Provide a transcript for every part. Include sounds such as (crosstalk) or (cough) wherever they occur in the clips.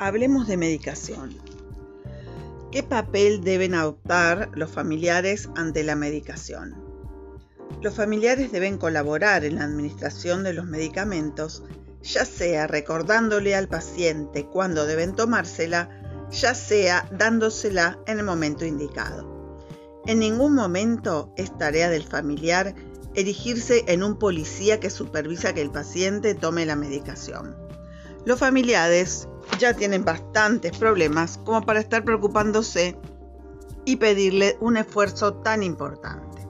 Hablemos de medicación. ¿Qué papel deben adoptar los familiares ante la medicación? Los familiares deben colaborar en la administración de los medicamentos, ya sea recordándole al paciente cuándo deben tomársela, ya sea dándosela en el momento indicado. En ningún momento es tarea del familiar erigirse en un policía que supervisa que el paciente tome la medicación. Los familiares ya tienen bastantes problemas como para estar preocupándose y pedirle un esfuerzo tan importante.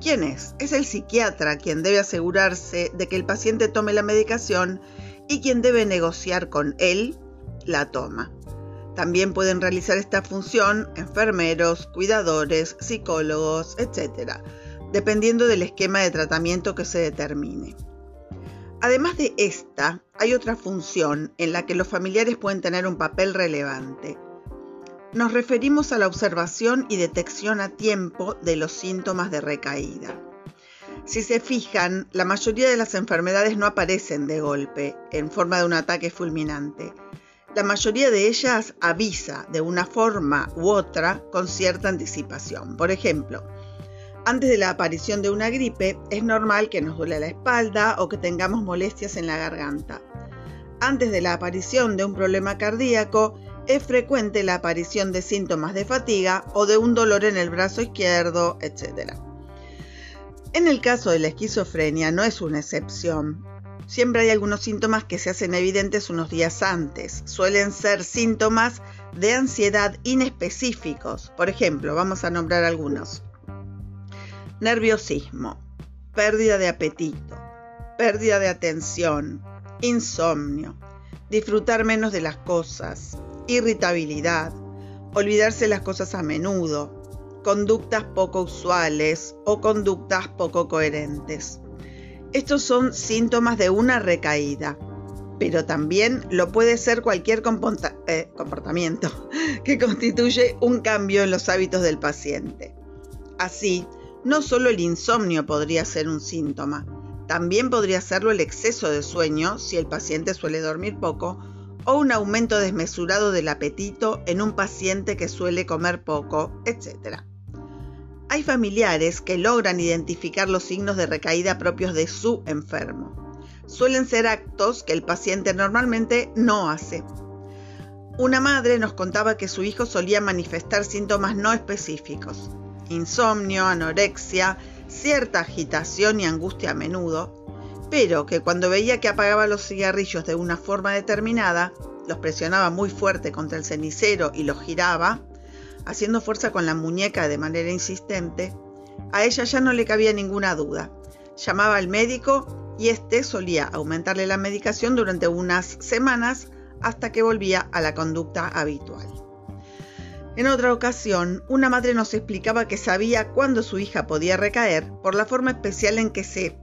¿Quién es? Es el psiquiatra quien debe asegurarse de que el paciente tome la medicación y quien debe negociar con él la toma. También pueden realizar esta función enfermeros, cuidadores, psicólogos, etc., dependiendo del esquema de tratamiento que se determine. Además de esta, hay otra función en la que los familiares pueden tener un papel relevante. Nos referimos a la observación y detección a tiempo de los síntomas de recaída. Si se fijan, la mayoría de las enfermedades no aparecen de golpe, en forma de un ataque fulminante. La mayoría de ellas avisa de una forma u otra con cierta anticipación. Por ejemplo, antes de la aparición de una gripe, es normal que nos duele la espalda o que tengamos molestias en la garganta. Antes de la aparición de un problema cardíaco, es frecuente la aparición de síntomas de fatiga o de un dolor en el brazo izquierdo, etc. En el caso de la esquizofrenia no es una excepción. Siempre hay algunos síntomas que se hacen evidentes unos días antes. Suelen ser síntomas de ansiedad inespecíficos. Por ejemplo, vamos a nombrar algunos nerviosismo, pérdida de apetito, pérdida de atención, insomnio, disfrutar menos de las cosas, irritabilidad, olvidarse las cosas a menudo, conductas poco usuales o conductas poco coherentes. Estos son síntomas de una recaída, pero también lo puede ser cualquier eh, comportamiento (laughs) que constituye un cambio en los hábitos del paciente. Así, no solo el insomnio podría ser un síntoma, también podría serlo el exceso de sueño si el paciente suele dormir poco o un aumento desmesurado del apetito en un paciente que suele comer poco, etc. Hay familiares que logran identificar los signos de recaída propios de su enfermo. Suelen ser actos que el paciente normalmente no hace. Una madre nos contaba que su hijo solía manifestar síntomas no específicos insomnio, anorexia, cierta agitación y angustia a menudo, pero que cuando veía que apagaba los cigarrillos de una forma determinada, los presionaba muy fuerte contra el cenicero y los giraba, haciendo fuerza con la muñeca de manera insistente, a ella ya no le cabía ninguna duda. Llamaba al médico y éste solía aumentarle la medicación durante unas semanas hasta que volvía a la conducta habitual. En otra ocasión, una madre nos explicaba que sabía cuándo su hija podía recaer por la forma especial en que se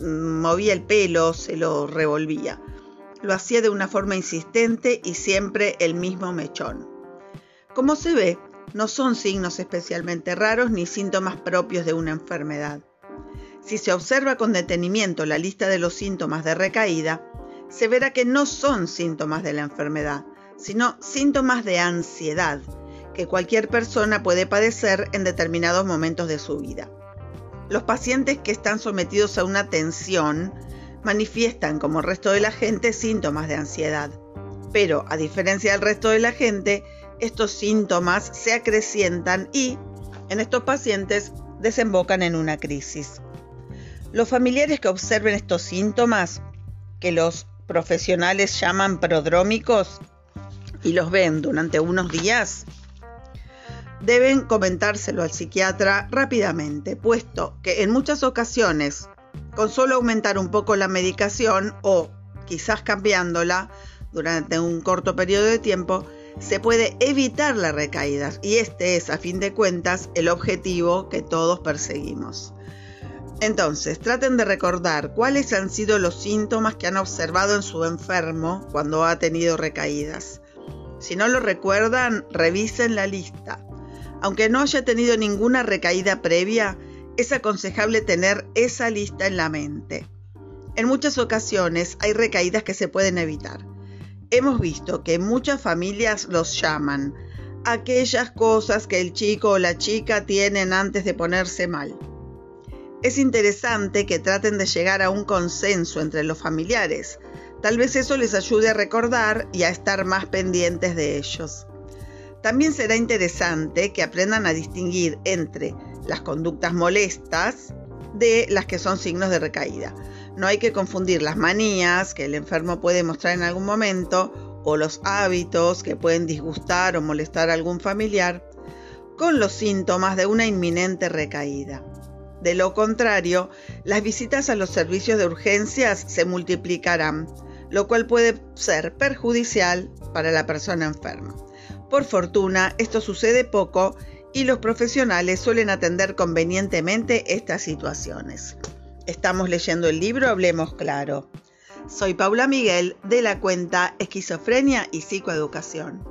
mm, movía el pelo, se lo revolvía. Lo hacía de una forma insistente y siempre el mismo mechón. Como se ve, no son signos especialmente raros ni síntomas propios de una enfermedad. Si se observa con detenimiento la lista de los síntomas de recaída, se verá que no son síntomas de la enfermedad, sino síntomas de ansiedad que cualquier persona puede padecer en determinados momentos de su vida. Los pacientes que están sometidos a una tensión manifiestan, como el resto de la gente, síntomas de ansiedad. Pero, a diferencia del resto de la gente, estos síntomas se acrecientan y, en estos pacientes, desembocan en una crisis. Los familiares que observen estos síntomas, que los profesionales llaman prodrómicos, y los ven durante unos días, deben comentárselo al psiquiatra rápidamente, puesto que en muchas ocasiones, con solo aumentar un poco la medicación o quizás cambiándola durante un corto periodo de tiempo, se puede evitar las recaídas y este es, a fin de cuentas, el objetivo que todos perseguimos. Entonces, traten de recordar cuáles han sido los síntomas que han observado en su enfermo cuando ha tenido recaídas. Si no lo recuerdan, revisen la lista aunque no haya tenido ninguna recaída previa, es aconsejable tener esa lista en la mente. En muchas ocasiones hay recaídas que se pueden evitar. hemos visto que muchas familias los llaman aquellas cosas que el chico o la chica tienen antes de ponerse mal. Es interesante que traten de llegar a un consenso entre los familiares. Tal vez eso les ayude a recordar y a estar más pendientes de ellos. También será interesante que aprendan a distinguir entre las conductas molestas de las que son signos de recaída. No hay que confundir las manías que el enfermo puede mostrar en algún momento o los hábitos que pueden disgustar o molestar a algún familiar con los síntomas de una inminente recaída. De lo contrario, las visitas a los servicios de urgencias se multiplicarán, lo cual puede ser perjudicial para la persona enferma. Por fortuna, esto sucede poco y los profesionales suelen atender convenientemente estas situaciones. Estamos leyendo el libro Hablemos Claro. Soy Paula Miguel de la cuenta Esquizofrenia y Psicoeducación.